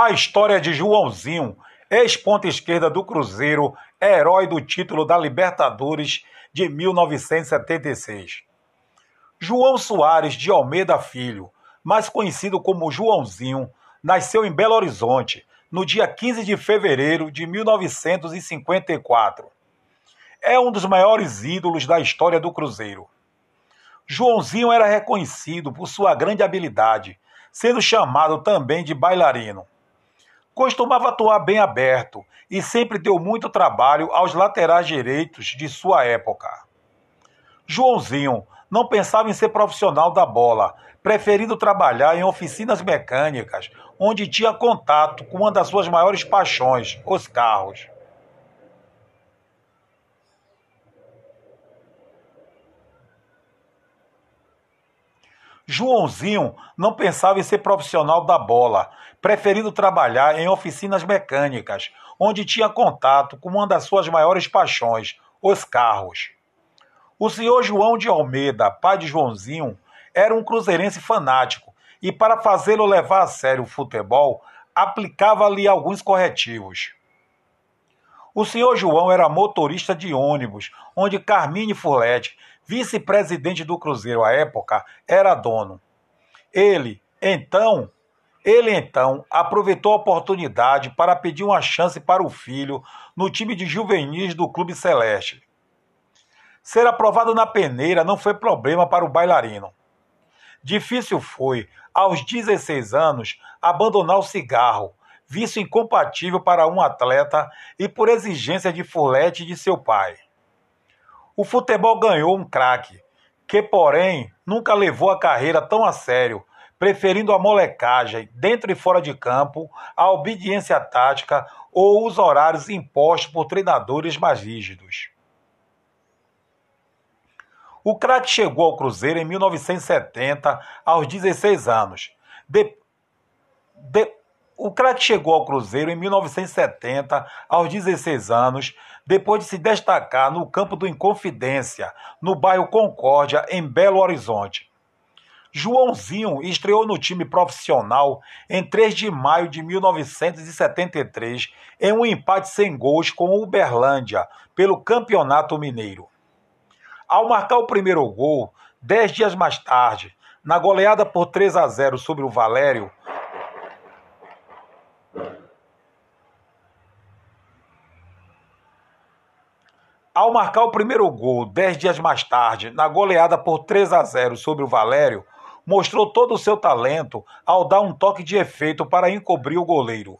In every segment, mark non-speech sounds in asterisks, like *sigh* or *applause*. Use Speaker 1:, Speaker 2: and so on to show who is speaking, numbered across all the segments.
Speaker 1: A história de Joãozinho, ex-ponta esquerda do Cruzeiro, herói do título da Libertadores de 1976. João Soares de Almeida Filho, mais conhecido como Joãozinho, nasceu em Belo Horizonte no dia 15 de fevereiro de 1954. É um dos maiores ídolos da história do Cruzeiro. Joãozinho era reconhecido por sua grande habilidade, sendo chamado também de bailarino. Costumava atuar bem aberto e sempre deu muito trabalho aos laterais direitos de sua época. Joãozinho não pensava em ser profissional da bola, preferindo trabalhar em oficinas mecânicas, onde tinha contato com uma das suas maiores paixões, os carros. Joãozinho não pensava em ser profissional da bola, preferindo trabalhar em oficinas mecânicas, onde tinha contato com uma das suas maiores paixões, os carros. O senhor João de Almeida, pai de Joãozinho, era um cruzeirense fanático e, para fazê-lo levar a sério o futebol, aplicava-lhe alguns corretivos. O senhor João era motorista de ônibus, onde Carmine Furlete vice-presidente do Cruzeiro à época, era dono. Ele, então, ele então aproveitou a oportunidade para pedir uma chance para o filho no time de juvenis do Clube Celeste. Ser aprovado na peneira não foi problema para o bailarino. Difícil foi, aos 16 anos, abandonar o cigarro, vício incompatível para um atleta e por exigência de Furlete e de seu pai. O futebol ganhou um craque, que, porém, nunca levou a carreira tão a sério, preferindo a molecagem, dentro e fora de campo, a obediência tática ou os horários impostos por treinadores mais rígidos. O craque chegou ao Cruzeiro em 1970, aos 16 anos. De... De... O craque chegou ao Cruzeiro em 1970, aos 16 anos, depois de se destacar no campo do Inconfidência, no bairro Concórdia, em Belo Horizonte. Joãozinho estreou no time profissional em 3 de maio de 1973, em um empate sem gols com o Uberlândia, pelo Campeonato Mineiro. Ao marcar o primeiro gol, dez dias mais tarde, na goleada por 3 a 0 sobre o Valério, Ao marcar o primeiro gol, dez dias mais tarde, na goleada por 3 a 0 sobre o Valério, mostrou todo o seu talento ao dar um toque de efeito para encobrir o goleiro.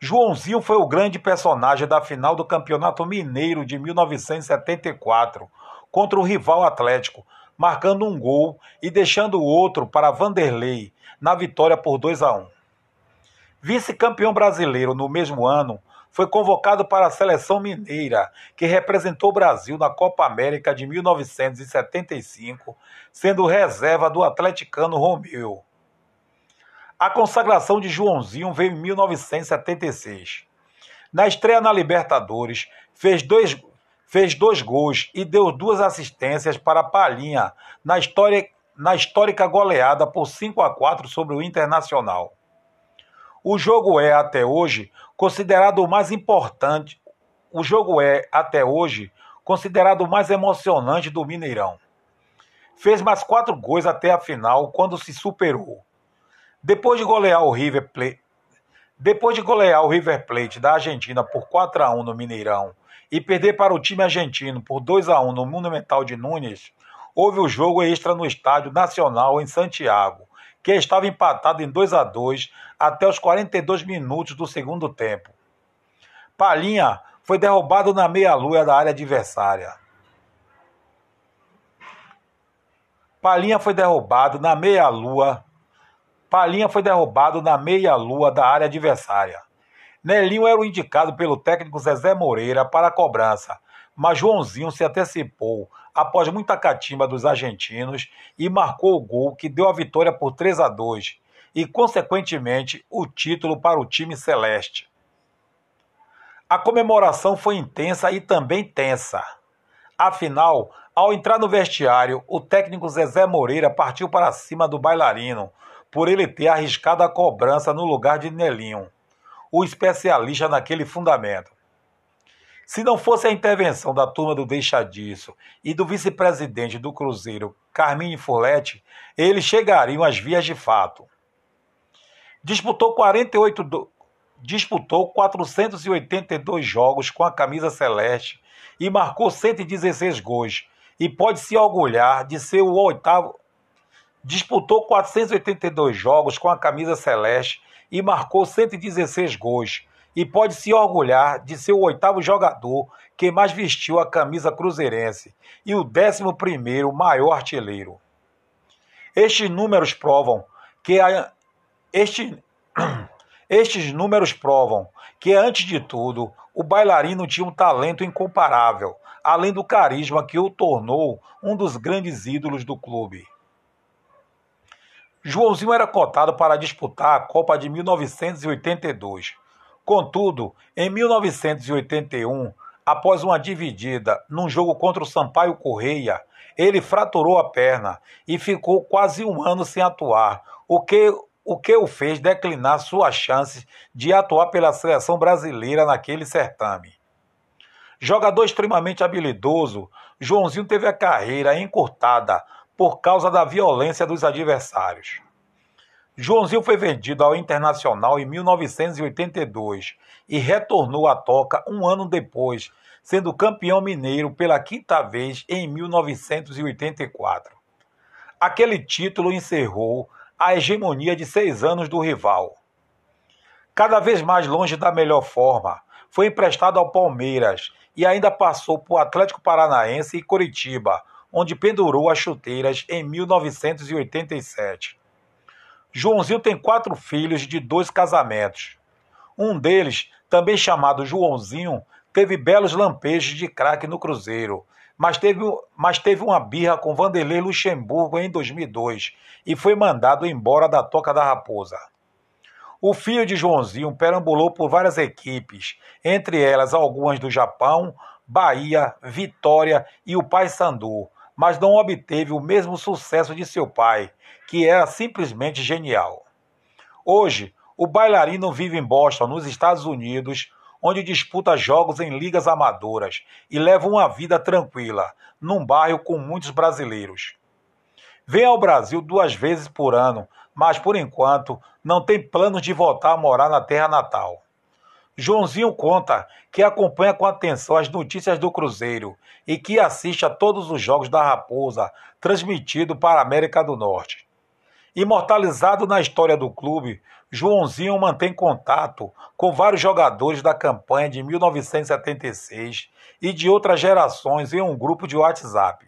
Speaker 1: Joãozinho foi o grande personagem da final do Campeonato Mineiro de 1974 contra o rival Atlético, marcando um gol e deixando outro para Vanderlei na vitória por 2 a 1. Vice-campeão brasileiro no mesmo ano, foi convocado para a seleção mineira, que representou o Brasil na Copa América de 1975, sendo reserva do atleticano Romeu. A consagração de Joãozinho veio em 1976. Na estreia na Libertadores, fez dois, fez dois gols e deu duas assistências para Palhinha na, história, na histórica goleada por 5 a 4 sobre o Internacional. O jogo é, até hoje, considerado o mais importante. O jogo é, até hoje, considerado o mais emocionante do Mineirão. Fez mais quatro gols até a final, quando se superou. Depois de golear o River Plate, depois de golear o River Plate da Argentina por 4 a 1 no Mineirão e perder para o time argentino por 2 a 1 no Monumental de Nunes, houve o jogo extra no Estádio Nacional em Santiago, que estava empatado em 2 a 2 até os 42 minutos do segundo tempo. Palinha foi derrubado na meia-lua da área adversária. Palinha foi derrubado na meia-lua. Palinha foi derrubado na meia-lua da área adversária. Nelinho era o indicado pelo técnico Zezé Moreira para a cobrança, mas Joãozinho se antecipou após muita catimba dos argentinos e marcou o gol que deu a vitória por 3 a 2 e, consequentemente, o título para o time celeste. A comemoração foi intensa e também tensa. Afinal, ao entrar no vestiário, o técnico Zezé Moreira partiu para cima do bailarino, por ele ter arriscado a cobrança no lugar de Nelinho, o especialista naquele fundamento. Se não fosse a intervenção da turma do Deixa Disso e do vice-presidente do Cruzeiro, Carmine Folletti, eles chegariam às vias de fato. Disputou 48 do... disputou 482 jogos com a camisa celeste e marcou 116 gols e pode se orgulhar de ser o oitavo disputou 482 jogos com a camisa celeste e marcou 116 gols e pode se orgulhar de ser o oitavo jogador que mais vestiu a camisa cruzeirense e o décimo primeiro maior artilheiro. Estes números provam que a, este, *clears throat* estes números provam que antes de tudo o bailarino tinha um talento incomparável, além do carisma que o tornou um dos grandes ídolos do clube. Joãozinho era cotado para disputar a Copa de 1982 Contudo, em 1981, após uma dividida num jogo contra o Sampaio Correia, ele fraturou a perna e ficou quase um ano sem atuar, o que o que o fez declinar suas chances de atuar pela seleção brasileira naquele certame. Jogador extremamente habilidoso, Joãozinho teve a carreira encurtada por causa da violência dos adversários. Joãozinho foi vendido ao Internacional em 1982 e retornou à Toca um ano depois, sendo campeão mineiro pela quinta vez em 1984. Aquele título encerrou a hegemonia de seis anos do rival. Cada vez mais longe da melhor forma, foi emprestado ao Palmeiras e ainda passou por Atlético Paranaense e Curitiba, onde pendurou as chuteiras em 1987. Joãozinho tem quatro filhos de dois casamentos. Um deles, também chamado Joãozinho, teve belos lampejos de craque no Cruzeiro, mas teve, mas teve uma birra com Vanderlei Luxemburgo em 2002 e foi mandado embora da Toca da Raposa. O filho de Joãozinho perambulou por várias equipes, entre elas algumas do Japão, Bahia, Vitória e o Paysandu, mas não obteve o mesmo sucesso de seu pai, que era simplesmente genial. Hoje, o bailarino vive em Boston, nos Estados Unidos, onde disputa jogos em ligas amadoras e leva uma vida tranquila, num bairro com muitos brasileiros. Vem ao Brasil duas vezes por ano, mas por enquanto não tem planos de voltar a morar na terra natal. Joãozinho conta que acompanha com atenção as notícias do Cruzeiro e que assiste a todos os jogos da Raposa transmitido para a América do Norte. Imortalizado na história do clube, Joãozinho mantém contato com vários jogadores da campanha de 1976 e de outras gerações em um grupo de WhatsApp.